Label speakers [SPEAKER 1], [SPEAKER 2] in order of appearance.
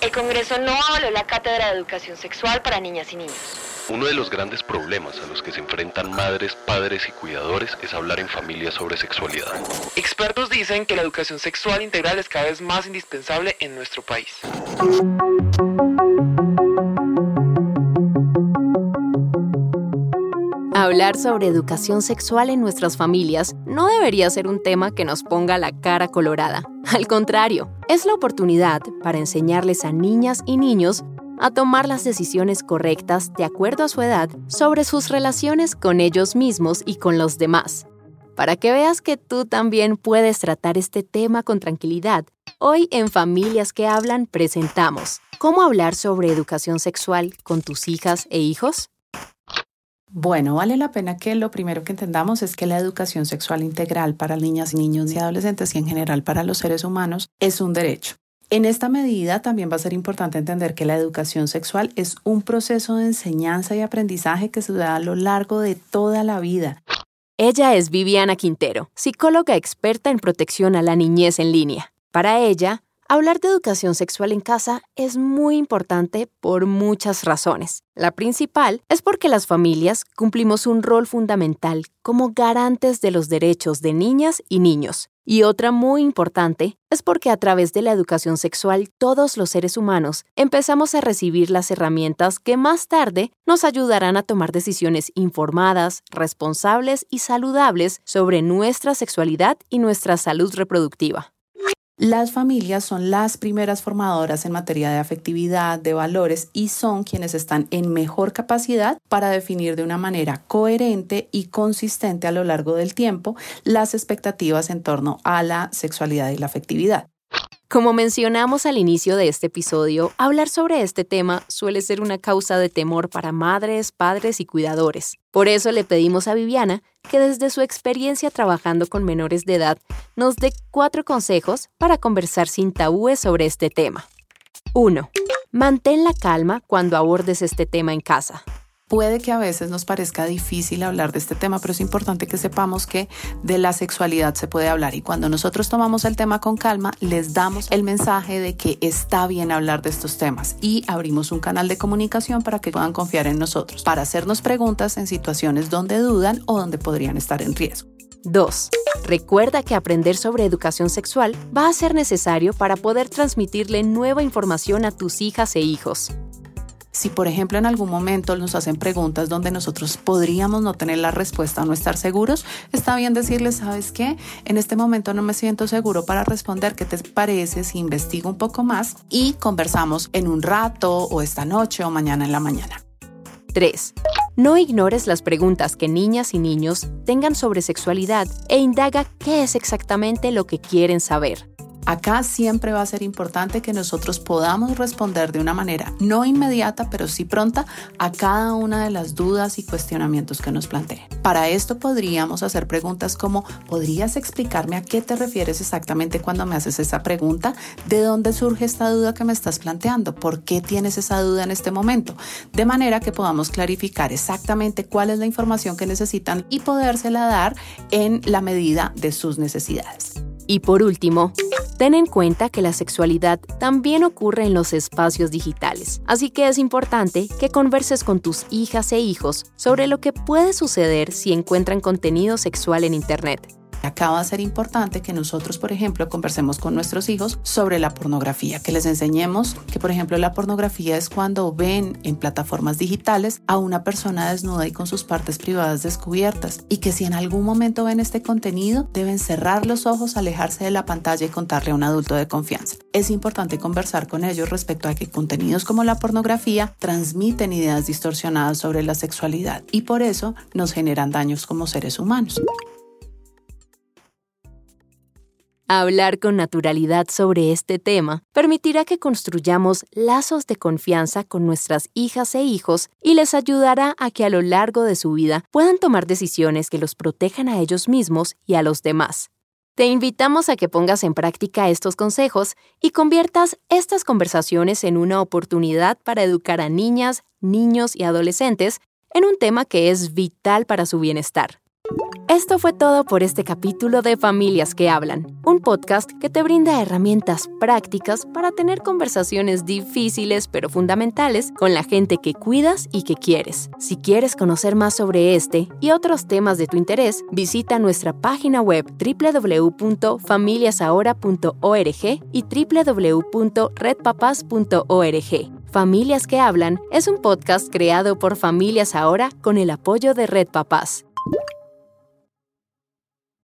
[SPEAKER 1] El Congreso no avaló la cátedra de educación sexual para niñas y niños.
[SPEAKER 2] Uno de los grandes problemas a los que se enfrentan madres, padres y cuidadores es hablar en familia sobre sexualidad.
[SPEAKER 3] Expertos dicen que la educación sexual integral es cada vez más indispensable en nuestro país.
[SPEAKER 4] Hablar sobre educación sexual en nuestras familias no debería ser un tema que nos ponga la cara colorada. Al contrario, es la oportunidad para enseñarles a niñas y niños a tomar las decisiones correctas de acuerdo a su edad sobre sus relaciones con ellos mismos y con los demás. Para que veas que tú también puedes tratar este tema con tranquilidad, hoy en Familias que Hablan presentamos ¿Cómo hablar sobre educación sexual con tus hijas e hijos?
[SPEAKER 5] Bueno, vale la pena que lo primero que entendamos es que la educación sexual integral para niñas, niños y adolescentes y en general para los seres humanos es un derecho. En esta medida también va a ser importante entender que la educación sexual es un proceso de enseñanza y aprendizaje que se da a lo largo de toda la vida.
[SPEAKER 4] Ella es Viviana Quintero, psicóloga experta en protección a la niñez en línea. Para ella, Hablar de educación sexual en casa es muy importante por muchas razones. La principal es porque las familias cumplimos un rol fundamental como garantes de los derechos de niñas y niños. Y otra muy importante es porque a través de la educación sexual todos los seres humanos empezamos a recibir las herramientas que más tarde nos ayudarán a tomar decisiones informadas, responsables y saludables sobre nuestra sexualidad y nuestra salud reproductiva.
[SPEAKER 5] Las familias son las primeras formadoras en materia de afectividad, de valores y son quienes están en mejor capacidad para definir de una manera coherente y consistente a lo largo del tiempo las expectativas en torno a la sexualidad y la afectividad.
[SPEAKER 4] Como mencionamos al inicio de este episodio, hablar sobre este tema suele ser una causa de temor para madres, padres y cuidadores. Por eso le pedimos a Viviana que desde su experiencia trabajando con menores de edad nos dé cuatro consejos para conversar sin tabúes sobre este tema. 1. Mantén la calma cuando abordes este tema en casa.
[SPEAKER 5] Puede que a veces nos parezca difícil hablar de este tema, pero es importante que sepamos que de la sexualidad se puede hablar y cuando nosotros tomamos el tema con calma, les damos el mensaje de que está bien hablar de estos temas y abrimos un canal de comunicación para que puedan confiar en nosotros, para hacernos preguntas en situaciones donde dudan o donde podrían estar en riesgo.
[SPEAKER 4] 2. Recuerda que aprender sobre educación sexual va a ser necesario para poder transmitirle nueva información a tus hijas e hijos.
[SPEAKER 5] Si, por ejemplo, en algún momento nos hacen preguntas donde nosotros podríamos no tener la respuesta o no estar seguros, está bien decirles, ¿sabes qué? En este momento no me siento seguro para responder. ¿Qué te parece si investigo un poco más y conversamos en un rato o esta noche o mañana en la mañana?
[SPEAKER 4] 3. No ignores las preguntas que niñas y niños tengan sobre sexualidad e indaga qué es exactamente lo que quieren saber.
[SPEAKER 5] Acá siempre va a ser importante que nosotros podamos responder de una manera no inmediata, pero sí pronta a cada una de las dudas y cuestionamientos que nos planteen. Para esto podríamos hacer preguntas como, ¿podrías explicarme a qué te refieres exactamente cuando me haces esa pregunta? ¿De dónde surge esta duda que me estás planteando? ¿Por qué tienes esa duda en este momento? De manera que podamos clarificar exactamente cuál es la información que necesitan y podérsela dar en la medida de sus necesidades.
[SPEAKER 4] Y por último, ten en cuenta que la sexualidad también ocurre en los espacios digitales, así que es importante que converses con tus hijas e hijos sobre lo que puede suceder si encuentran contenido sexual en Internet
[SPEAKER 5] Acá va a ser importante que nosotros, por ejemplo, conversemos con nuestros hijos sobre la pornografía, que les enseñemos que, por ejemplo, la pornografía es cuando ven en plataformas digitales a una persona desnuda y con sus partes privadas descubiertas y que si en algún momento ven este contenido, deben cerrar los ojos, alejarse de la pantalla y contarle a un adulto de confianza. Es importante conversar con ellos respecto a que contenidos como la pornografía transmiten ideas distorsionadas sobre la sexualidad y por eso nos generan daños como seres humanos.
[SPEAKER 4] Hablar con naturalidad sobre este tema permitirá que construyamos lazos de confianza con nuestras hijas e hijos y les ayudará a que a lo largo de su vida puedan tomar decisiones que los protejan a ellos mismos y a los demás. Te invitamos a que pongas en práctica estos consejos y conviertas estas conversaciones en una oportunidad para educar a niñas, niños y adolescentes en un tema que es vital para su bienestar. Esto fue todo por este capítulo de Familias que Hablan, un podcast que te brinda herramientas prácticas para tener conversaciones difíciles pero fundamentales con la gente que cuidas y que quieres. Si quieres conocer más sobre este y otros temas de tu interés, visita nuestra página web www.familiasahora.org y www.redpapas.org. Familias que Hablan es un podcast creado por Familias Ahora con el apoyo de Red Papás.